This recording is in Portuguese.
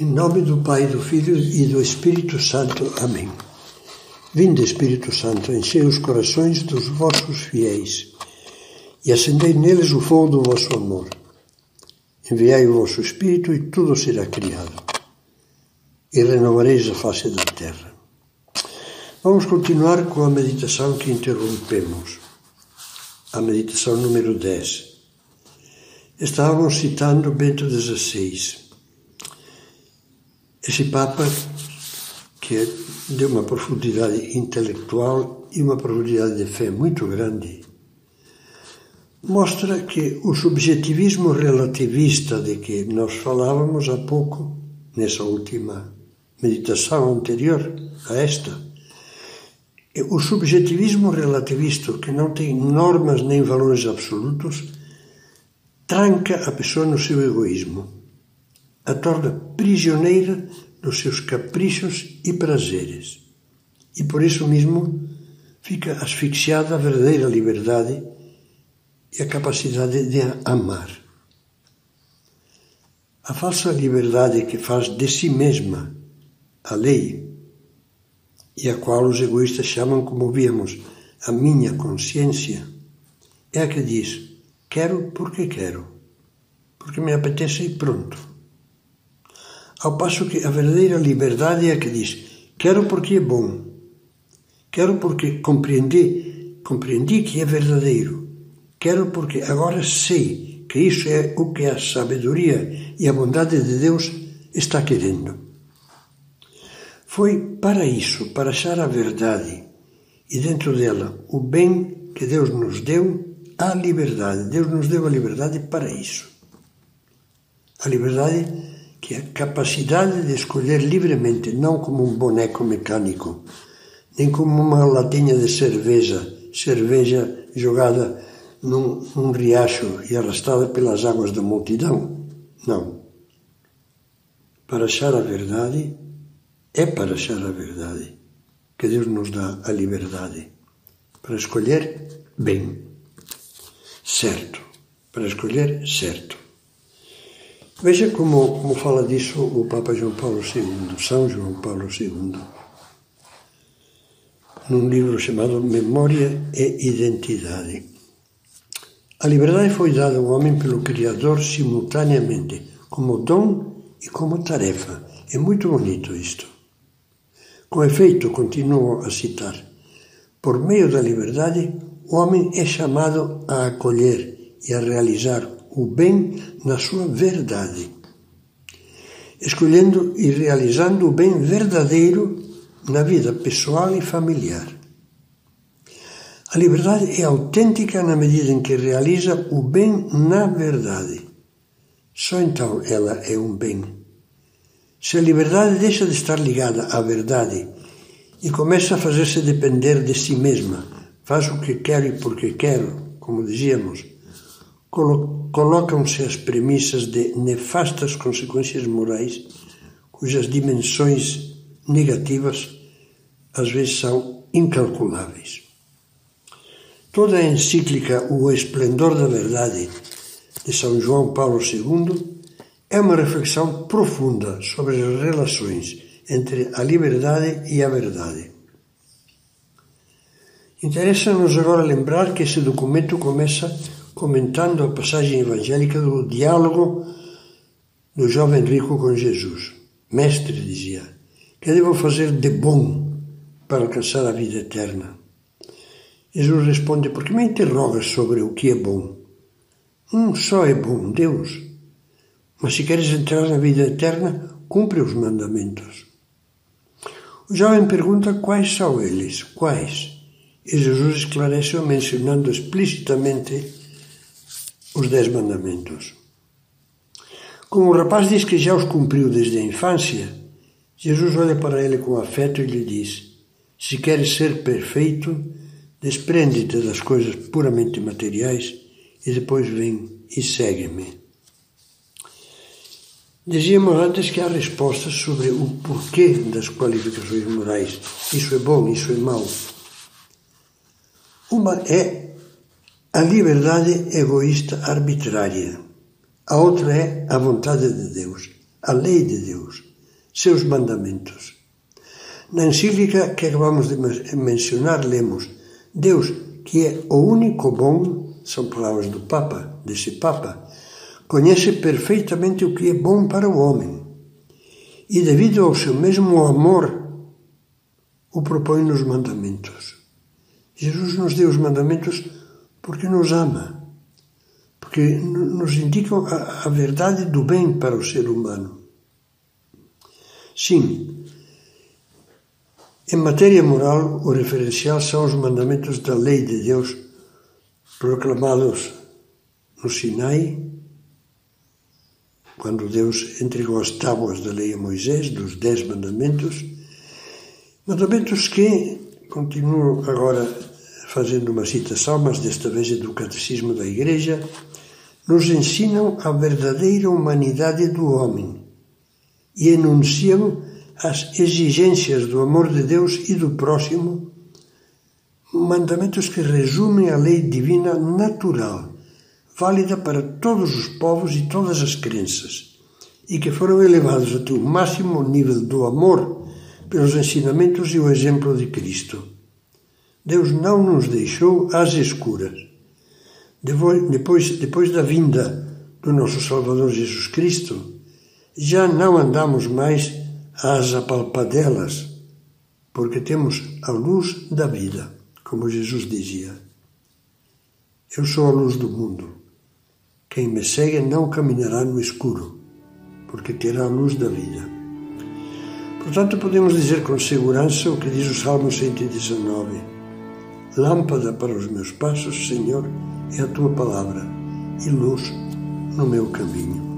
Em nome do Pai, do Filho e do Espírito Santo. Amém. Vinde, Espírito Santo, enchei os corações dos vossos fiéis e acendei neles o fogo do vosso amor. Enviai o vosso Espírito e tudo será criado, e renovareis a face da terra. Vamos continuar com a meditação que interrompemos, a meditação número 10. Estávamos citando Bento XVI esse Papa, que é de uma profundidade intelectual e uma profundidade de fé muito grande, mostra que o subjetivismo relativista de que nós falávamos há pouco, nessa última meditação anterior a esta, o subjetivismo relativista, que não tem normas nem valores absolutos, tranca a pessoa no seu egoísmo a torna prisioneira dos seus caprichos e prazeres. E por isso mesmo fica asfixiada a verdadeira liberdade e a capacidade de amar. A falsa liberdade que faz de si mesma a lei, e a qual os egoístas chamam, como víamos, a minha consciência, é a que diz: quero porque quero, porque me apetece e pronto. Ao passo que a verdadeira liberdade é a que diz: quero porque é bom, quero porque compreendi, compreendi que é verdadeiro, quero porque agora sei que isso é o que a sabedoria e a bondade de Deus está querendo. Foi para isso, para achar a verdade e dentro dela o bem que Deus nos deu, a liberdade. Deus nos deu a liberdade para isso. A liberdade que a capacidade de escolher livremente, não como um boneco mecânico, nem como uma latinha de cerveja, cerveja jogada num, num riacho e arrastada pelas águas da multidão. Não. Para achar a verdade, é para achar a verdade que Deus nos dá a liberdade. Para escolher bem, certo. Para escolher certo. Veja como, como fala disso o Papa João Paulo II, São João Paulo II, num livro chamado Memória e Identidade. A liberdade foi dada ao homem pelo Criador simultaneamente, como dom e como tarefa. É muito bonito isto. Com efeito, continuo a citar, por meio da liberdade, o homem é chamado a acolher e a realizar o bem na sua verdade, escolhendo e realizando o bem verdadeiro na vida pessoal e familiar. A liberdade é autêntica na medida em que realiza o bem na verdade. Só então ela é um bem. Se a liberdade deixa de estar ligada à verdade e começa a fazer-se depender de si mesma, faz o que quero e porque quero, como dizíamos, colocam-se as premissas de nefastas consequências morais, cujas dimensões negativas às vezes são incalculáveis. Toda a encíclica O Esplendor da Verdade de São João Paulo II é uma reflexão profunda sobre as relações entre a liberdade e a verdade. Interessa-nos agora lembrar que esse documento começa comentando a passagem evangélica do diálogo do jovem rico com Jesus. Mestre, dizia, que devo fazer de bom para alcançar a vida eterna? Jesus responde: Por que me interrogas sobre o que é bom? Um só é bom, Deus. Mas se queres entrar na vida eterna, cumpre os mandamentos. O jovem pergunta quais são eles, quais? E Jesus esclarece mencionando explicitamente os Dez Mandamentos. Como o rapaz diz que já os cumpriu desde a infância, Jesus olha para ele com afeto e lhe diz: Se queres ser perfeito, desprende-te das coisas puramente materiais e depois vem e segue-me. Dizíamos antes que há respostas sobre o porquê das qualificações morais. Isso é bom, isso é mau. Uma é a liberdade egoísta arbitrária. A outra é a vontade de Deus, a lei de Deus, seus mandamentos. Na encíclica que acabamos de mencionar, lemos: Deus, que é o único bom, são palavras do Papa, desse Papa, conhece perfeitamente o que é bom para o homem. E devido ao seu mesmo amor, o propõe nos mandamentos. Jesus nos deu os mandamentos porque nos ama, porque nos indicam a, a verdade do bem para o ser humano. Sim, em matéria moral, o referencial são os mandamentos da lei de Deus proclamados no Sinai, quando Deus entregou as tábuas da lei a Moisés, dos dez mandamentos, mandamentos que, continuo agora fazendo uma citação, mas desta vez é do Catecismo da Igreja, nos ensinam a verdadeira humanidade do homem e enunciam as exigências do amor de Deus e do próximo, mandamentos que resumem a lei divina natural, válida para todos os povos e todas as crenças, e que foram elevados até o máximo nível do amor pelos ensinamentos e o exemplo de Cristo. Deus não nos deixou às escuras. Depois, depois da vinda do nosso Salvador Jesus Cristo, já não andamos mais às apalpadelas, porque temos a luz da vida, como Jesus dizia. Eu sou a luz do mundo. Quem me segue não caminhará no escuro, porque terá a luz da vida. Portanto, podemos dizer com segurança o que diz o Salmo 119: Lâmpada para os meus passos, Senhor, é a tua palavra, e luz no meu caminho.